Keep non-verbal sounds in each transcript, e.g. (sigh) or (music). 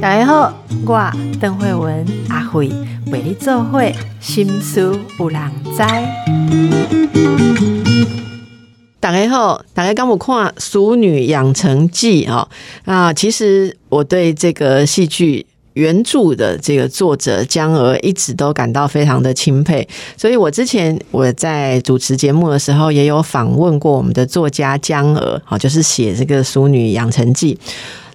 大家好，我邓慧文阿慧为你做会心思有人知。大家好，大家刚我看《淑女养成记》哦啊，其实我对这个戏剧原著的这个作者江娥一直都感到非常的钦佩，所以我之前我在主持节目的时候也有访问过我们的作家江娥，好，就是写这个《熟女养成记》。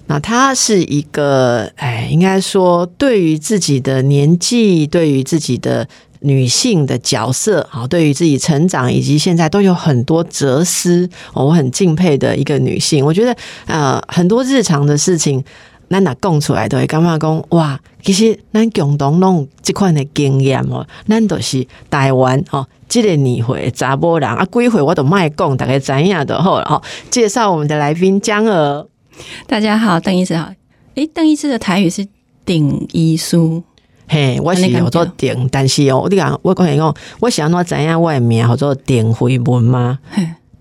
那她是一个，哎，应该说对于自己的年纪，对于自己的。女性的角色，好，对于自己成长以及现在都有很多哲思，我很敬佩的一个女性。我觉得，呃，很多日常的事情，咱若讲出来都会感觉讲，哇，其实咱共同拢有即款的经验哦，咱都是台湾哦，这个年会查波人啊，几回我都卖讲，大概知影的好了哈。介绍我们的来宾江娥，大家好，邓医师好。诶，邓医师的台语是顶医书。嘿，我是叫做丁，但是哦，你讲我讲你讲，我想要怎样我的名叫做丁慧文吗？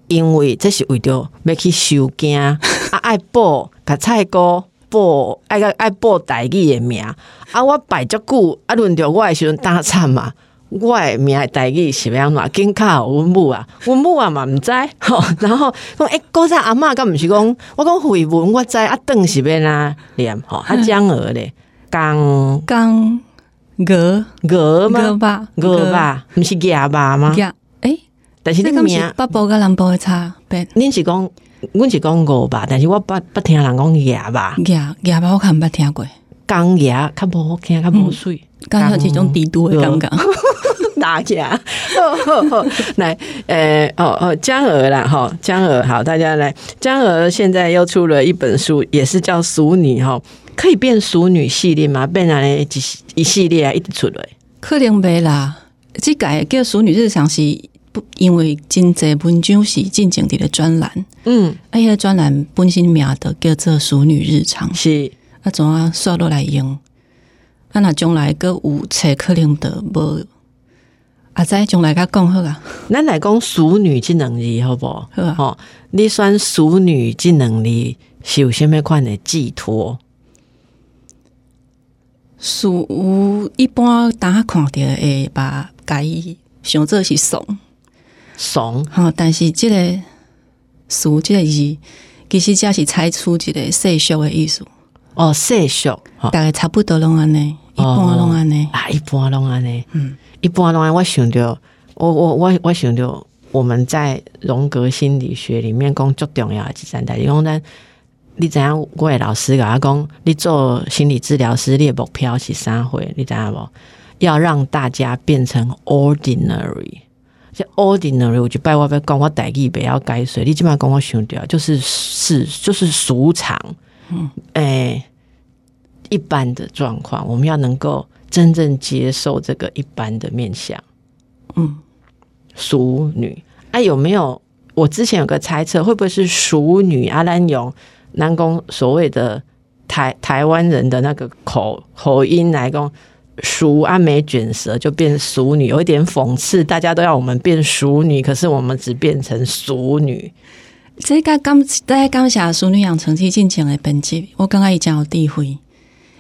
因为这是为着要去收惊啊，爱报甲菜哥报，爱个爱报大语的名。啊，我排足久啊，轮到我的时阵打惨嘛，我的名大语是要安怎？紧靠阮母啊，阮母啊嘛毋知，吼，然后讲诶，古早阿嬷敢毋是讲，我讲慧文我知啊，邓是要哪念？吼，啊江娥咧，江。江。鹅鹅吗？鹅吧，鹅吧，毋是鸭吧吗？鸭诶，但是那个名北部甲南部的差别。恁是讲，阮是讲鹅吧，但是我不不听人讲鸭吧。鸭鸭吧，我看捌听过。钢鸭较无好听，较无水。刚好这种低度的刚刚大家，(laughs) (laughs) 来，呃，哦哦，江娥啦，哈，江娥，好，大家来，江娥现在又出了一本书，也是叫《熟女》哈。可以变熟女系列吗？变来一一系列啊，一直出来。可能袂啦，这改叫熟女日常是不因为真济文章是进行的专栏。嗯，啊，迄个，专栏本身名的叫做熟女日常，是啊，怎啊刷落来用？啊，若将来个有册可能的无。啊，再将来甲讲好啊。咱来讲熟女即两字好不？好啊。你选熟女即两字是有虾物款的寄托？属一般大家看着会把伊想做是怂怂，吼，但是即个俗即个字，其实只是猜出一个世俗的意思。哦，世俗，大概差不多拢安尼，一般拢安尼，啊，一般拢安尼，嗯，一般拢安。我想着，我我我我想着，我们在荣格心理学里面讲最重要的几三代，因为咱。你知影？我的老师甲我讲，你做心理治疗师，你的目标是啥货？你知影无？要让大家变成 ordinary。这 ordinary，我就拜我要讲我代意不要改水。你基本上跟我想掉，就是是就是俗常，嗯，诶，一般的状况，我们要能够真正接受这个一般的面相。嗯，熟女，哎，有没有？我之前有个猜测，会不会是熟女阿兰勇？南宫所谓的台台湾人的那个口口音来讲，熟阿美卷舌就变熟女，有一点讽刺。大家都要我们变熟女，可是我们只变成熟女。这个刚大家刚写熟女养成记进前的本质，我刚刚已经有智慧，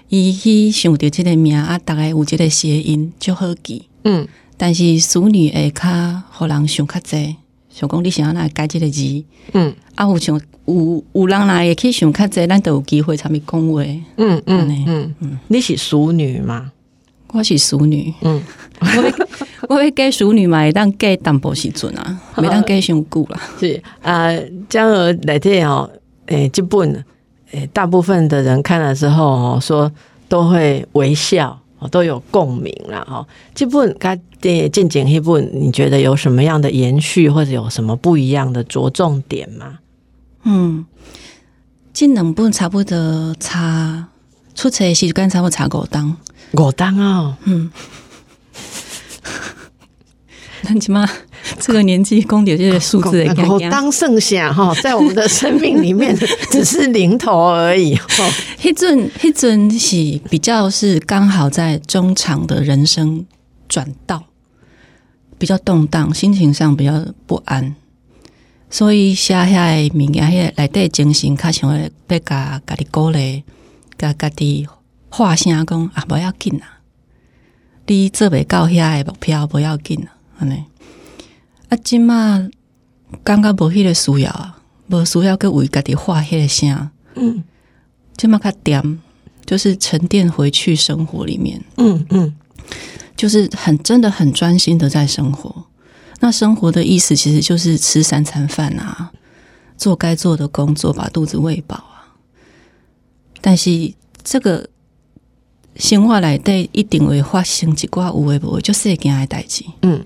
伊去想到这个名啊，大概有这个谐音就好记。嗯，但是熟女会较互人想较济。想讲你想要来改这个字，嗯，啊，有想有有人来也可以想较济，咱都有机会参与讲话，嗯嗯嗯嗯，你是淑女吗？我是淑女，嗯，我我要改淑女嘛，当给淡薄时阵啊，(laughs) 每当给上久啦。是啊，江河来听哦，诶，这本诶，大部分的人看了之后哦，说都会微笑。哦都有共鸣啦。哦。这部它的进简一部，你觉得有什么样的延续，或者有什么不一样的着重点吗？嗯，这两本差不多差出车时间差不多差五档，五档哦。嗯，(laughs) 那起码这个年纪公点这些数字，五当剩下哈，在我们的生命里面 (laughs) 只是零头而已。黑阵黑阵是比较是刚好在中场的人生转道，比较动荡，心情上比较不安。所以写下物件，迄内底精神较像要甲家己鼓励，甲家己话声讲啊，无要紧啊，你做袂到遐诶目标，无要紧啊，安尼。啊，即马感觉无迄个需要啊，无需要去为家己画迄个声，嗯，即马较点，就是沉淀回去生活里面，嗯嗯，就是很真的很专心的在生活。那生活的意思其实就是吃三餐饭啊，做该做的工作，把肚子喂饱。但是这个生活来底一定会发生一寡有诶无就细件诶代志。嗯，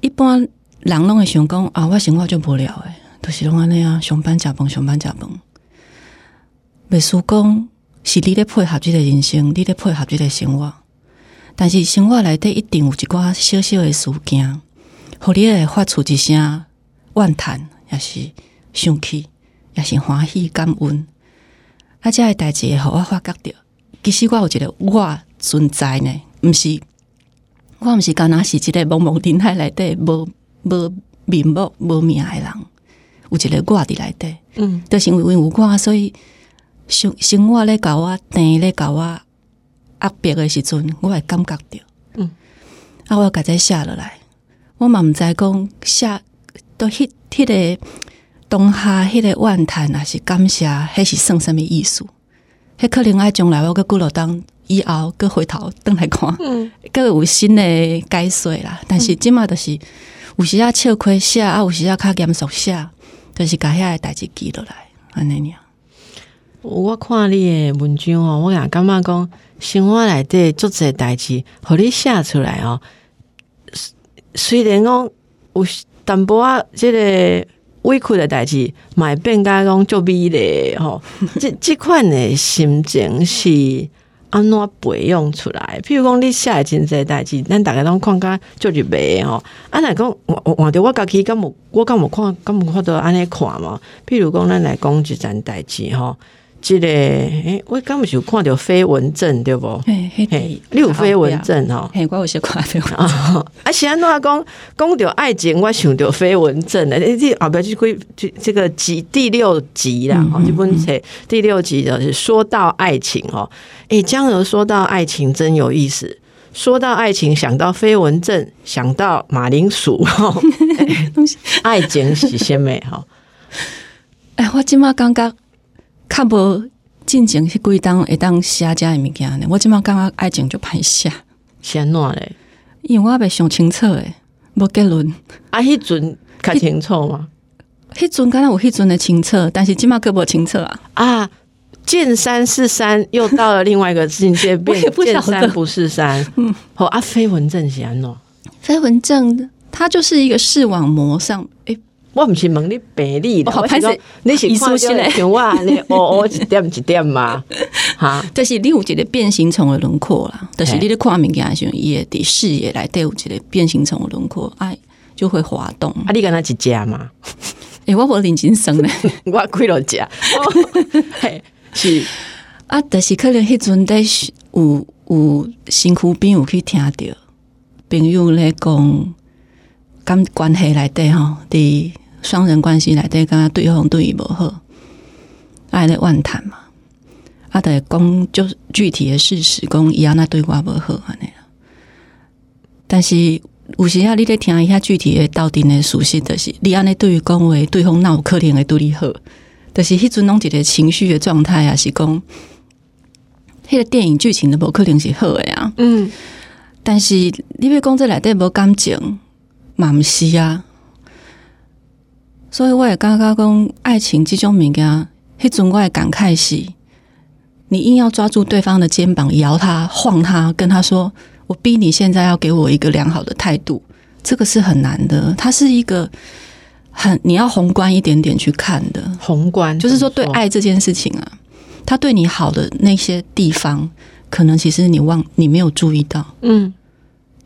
一般人拢会想讲啊，我生活就无聊诶，都是拢安尼啊，上班食饭，上班食饭。袂输讲是你咧配合即个人生，你咧配合即个生活。但是生活来底一定有一寡小小诶事件。互你会发出一声怨叹，也是生气，也是欢喜感恩。啊，这个代志会互我发觉着，其实我有一个我存在呢，毋是我毋是干若是一个茫茫人海内底无无面目无名诶人，有一个我伫内底，嗯，就是因为有我，所以生生活咧甲我甜咧甲我压迫诶时阵，我会感觉着，嗯，啊，我甲这写落来。我嘛毋知讲写都迄迄个当下迄个怨叹，还是感谢，迄是算什物意思？迄可能爱将来我个骨落当以后，搁回头倒来看，搁有新的解说啦。但是即马就是有时啊笑亏写，啊有时啊较严肃写，就是甲遐个代志记落来安尼样。我看你诶文章哦，我也感觉讲生活内底做这代志，互你写出来哦。虽然讲有淡薄仔，即个委屈的代志，买变甲讲做美丽吼，(laughs) 即即款的心情是安怎培养出来？譬如讲你写真济代志，咱大家拢看甲做入迷吼。啊，若讲换换着我家己敢无我敢无看敢无看到安尼看嘛？譬如讲咱来讲一件代志吼。即个诶，我敢毋是有看着飞蚊症对无？嘿，嘿，你有飞蚊症吼？嘿，我有些看到。(laughs) 啊，是安怎讲讲到爱情，我想到飞蚊症诶，这后壁就归这这个集第六集啦，吼，这本册第六集就是说到爱情哦。诶，江娥说到爱情真有意思，说到爱情想到飞蚊症，想到马铃薯吼，(laughs) (laughs) 爱情是鲜美哈。哎，我今嘛刚刚。较无进前迄几当会当写遮诶物件呢？我即满感觉爱情就歹写，安怎咧？因为我未想清楚诶，无结论。啊，迄阵较清楚吗？迄阵敢若有迄阵的清澈，但是即满可无清澈啊！啊，见山是山，又到了另外一个境界，变 (laughs) 见山不是山。嗯，好啊，飞蚊症是安怎？飞蚊症，它就是一个视网膜上诶。我毋是问你病理的，我是讲你是看像像我尼哦哦一点一点嘛，哈，就是你有一个变形虫的轮廓啦，就是你咧看物件时，伊会伫视野来对有一个变形虫的轮廓，哎，就会滑动。啊，你敢若一只嘛？诶，我无认真生咧，(laughs) 我几落只，嘿，是啊，但是可能迄阵在有有身躯边有去听着朋友咧讲。关关系内底吼，伫双人关系内底，敢对方对伊无好，爱咧怨叹嘛，啊，得讲就具体的事实，讲伊安那对我无好安尼但是有时啊，你咧听一下具体的到底的属性，就是你安尼对于讲话，对方那有可能会对你好，就是迄阵拢一个情绪的状态啊，是讲迄个电影剧情的无可能是好的啊。嗯，但是你要讲这内底无感情。嘛毋是啊，所以我也感觉讲爱情这种物件，迄阵我的感慨是，你硬要抓住对方的肩膀，摇他、晃他，跟他说：“我逼你现在要给我一个良好的态度。”这个是很难的，它是一个很你要宏观一点点去看的。宏观就是说，对爱这件事情啊，他对你好的那些地方，可能其实你忘你没有注意到。嗯。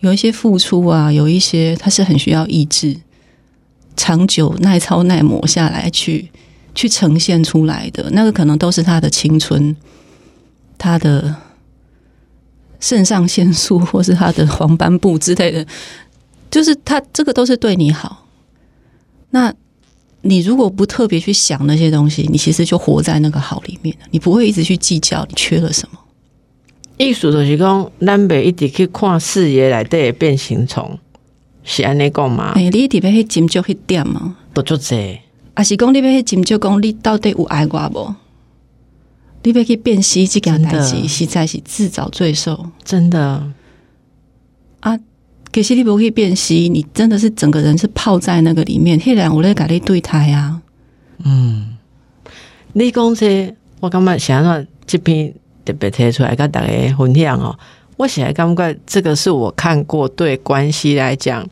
有一些付出啊，有一些他是很需要意志、长久耐操耐磨下来去去呈现出来的，那个可能都是他的青春、他的肾上腺素，(laughs) 或是他的黄斑部之类的，就是他这个都是对你好。那你如果不特别去想那些东西，你其实就活在那个好里面你不会一直去计较你缺了什么。意思就是讲，咱袂一直去看视野内底变形虫，是安尼讲吗？哎，你特别去斟酌迄点吗？不做这，啊是讲你要去斟酌讲你到底有爱我无？你要去辨析即件代志，实在是自找罪受。真的啊，可是你不去辨析，你真的是整个人是泡在那个里面。迄然我咧甲你对台啊，嗯，你讲这，我感觉想到这篇。特别提出来跟大家分享哦，我现在感觉这个是我看过对关系来讲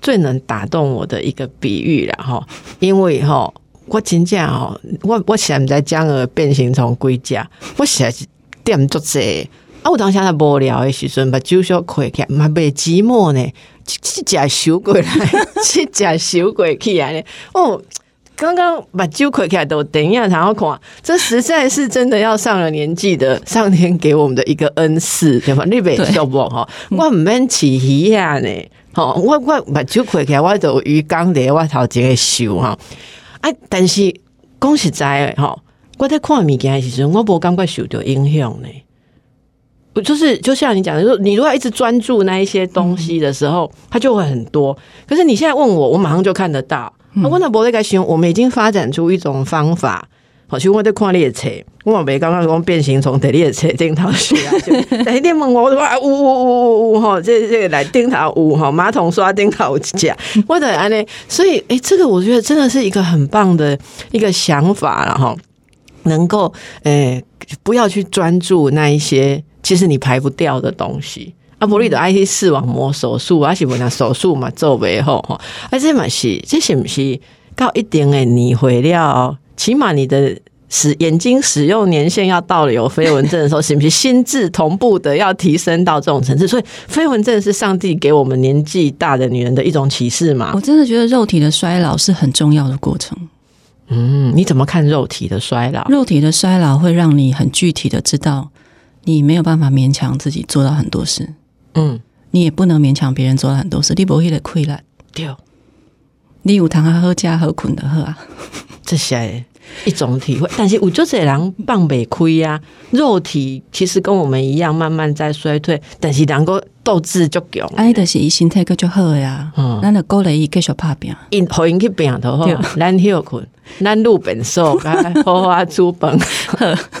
最能打动我的一个比喻了哈，因为哈，我真正哦，我我现在将个变形虫归家，我实在是点做这啊，我当时在无聊的时阵把酒小开起，嘛被寂寞呢，去食小过来，(laughs) 去食小过去啊呢，哦。刚刚把酒开起来都等一下，然后看，这实在是真的要上了年纪的上天给我们的一个恩赐，对吧？你别笑不哈，我唔免起鱼呀呢，吼，我我把酒开起来，我就鱼缸里我头前个收哈，哎，但是讲实在哈，我在看物件的时阵，我无感觉受到影响呢。我就是就像你讲的，说你如果一直专注那一些东西的时候，它就会很多。可是你现在问我，我马上就看得到。我问到博在形容，我们已经发展出一种方法，好，去我在看列车，我冇别刚刚讲变形虫在列车顶头去啊，第一点问我哇呜呜呜呜呜哈，这这个来顶头呜哈，马桶刷顶头架，我的安呢，所以哎，这个我觉得真的是一个很棒的一个想法了哈，能够诶不要去专注那一些其实你排不掉的东西。啊，不你的 IT 视网膜手术，还是不那手术嘛做袂好吼，啊，这嘛是，这是不是到一定的年岁了？起码你的使眼睛使用年限要到了有飞蚊症的时候，是不是心智同步的要提升到这种层次？所以飞蚊症是上帝给我们年纪大的女人的一种启示嘛？我真的觉得肉体的衰老是很重要的过程。嗯，你怎么看肉体的衰老？肉体的衰老会让你很具体的知道，你没有办法勉强自己做到很多事。嗯，你也不能勉强别人做很多事，你不会的亏了。对，你有堂好家好困的喝啊，这些一种体会。但是我就这人放不亏呀，肉体其实跟我们一样，慢慢在衰退，但是两个斗志足强。哎，就是伊身体个就好呀，嗯，咱就鼓励伊继续拍拼，因好因去拼头好，咱休困，咱路本瘦，好好煮饭。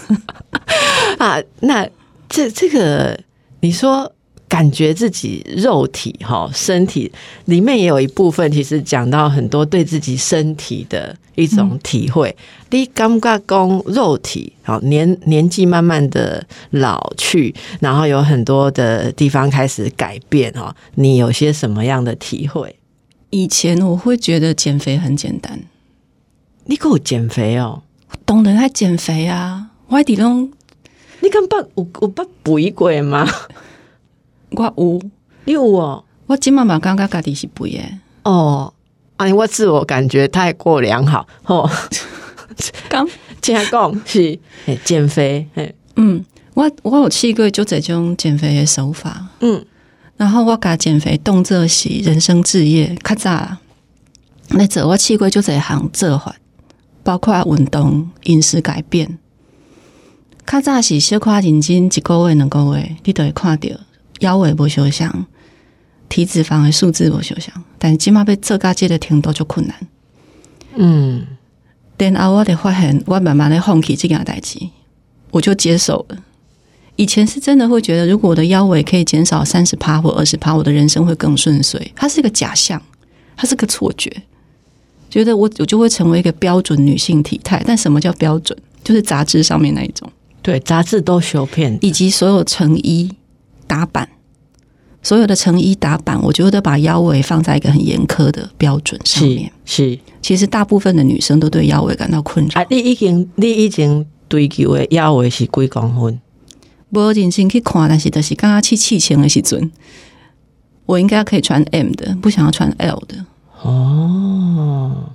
(laughs) 啊，那这这个你说。感觉自己肉体哈身体里面也有一部分，其实讲到很多对自己身体的一种体会。第一，刚刚讲肉体，好年年纪慢慢的老去，然后有很多的地方开始改变哈。你有些什么样的体会？以前我会觉得减肥很简单，你给我减肥哦，懂得在减肥啊？外地拢，你敢不我我不补一鬼吗？我有，你有哦。我今妈妈感觉家己是肥诶。哦，哎，我自我感觉太过良好。吼，刚这样讲是减肥。嗯，我我有试过就这种减肥的手法。嗯，然后我甲减肥动作是人生置业，较早那做我试过就这行做法，包括运动、饮食改变。较早是小可认真一个月、两个月，你都会看到。腰围不修想，体脂肪的数字不修想，但起码被这个阶的程度就困难。嗯，但后我得发现，我慢慢的放弃这件代志，我就接受了。以前是真的会觉得，如果我的腰围可以减少三十趴或二十趴，我的人生会更顺遂。它是一个假象，它是个错觉，觉得我我就会成为一个标准女性体态。但什么叫标准？就是杂志上面那一种，对，杂志都修片，以及所有成衣。打板，所有的成衣打板，我觉得把腰围放在一个很严苛的标准上面。是，其实大部分的女生都对腰围感到困扰。啊，你已经你已经追求的腰围是几公分？我认真去看，但是就是刚刚去气前的时阵，我应该可以穿 M 的，不想要穿 L 的。哦，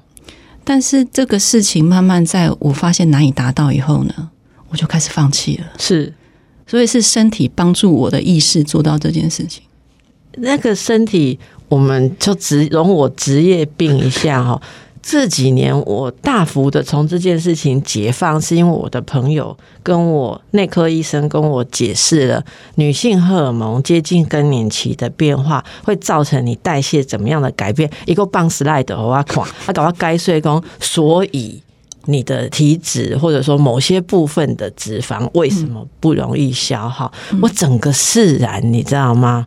但是这个事情慢慢在我发现难以达到以后呢，我就开始放弃了。是。所以是身体帮助我的意识做到这件事情。那个身体，我们就职容我职业病一下哈。这几年我大幅的从这件事情解放，是因为我的朋友跟我内科医生跟我解释了女性荷尔蒙接近更年期的变化会造成你代谢怎么样的改变。一个棒 slide 我要看，他搞到该睡工，所以你的体脂或者说某些部分的脂肪为什么不容易消耗？我整个释然，你知道吗？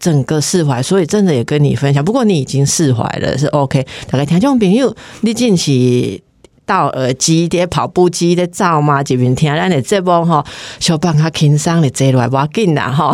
整个释怀，所以真的也跟你分享。不过你已经释怀了，是 OK。大概听众朋友，你近期到耳机、的跑步机的照吗？这边听咱的这波哈，小帮他轻松的坐落来，不要紧啦哈。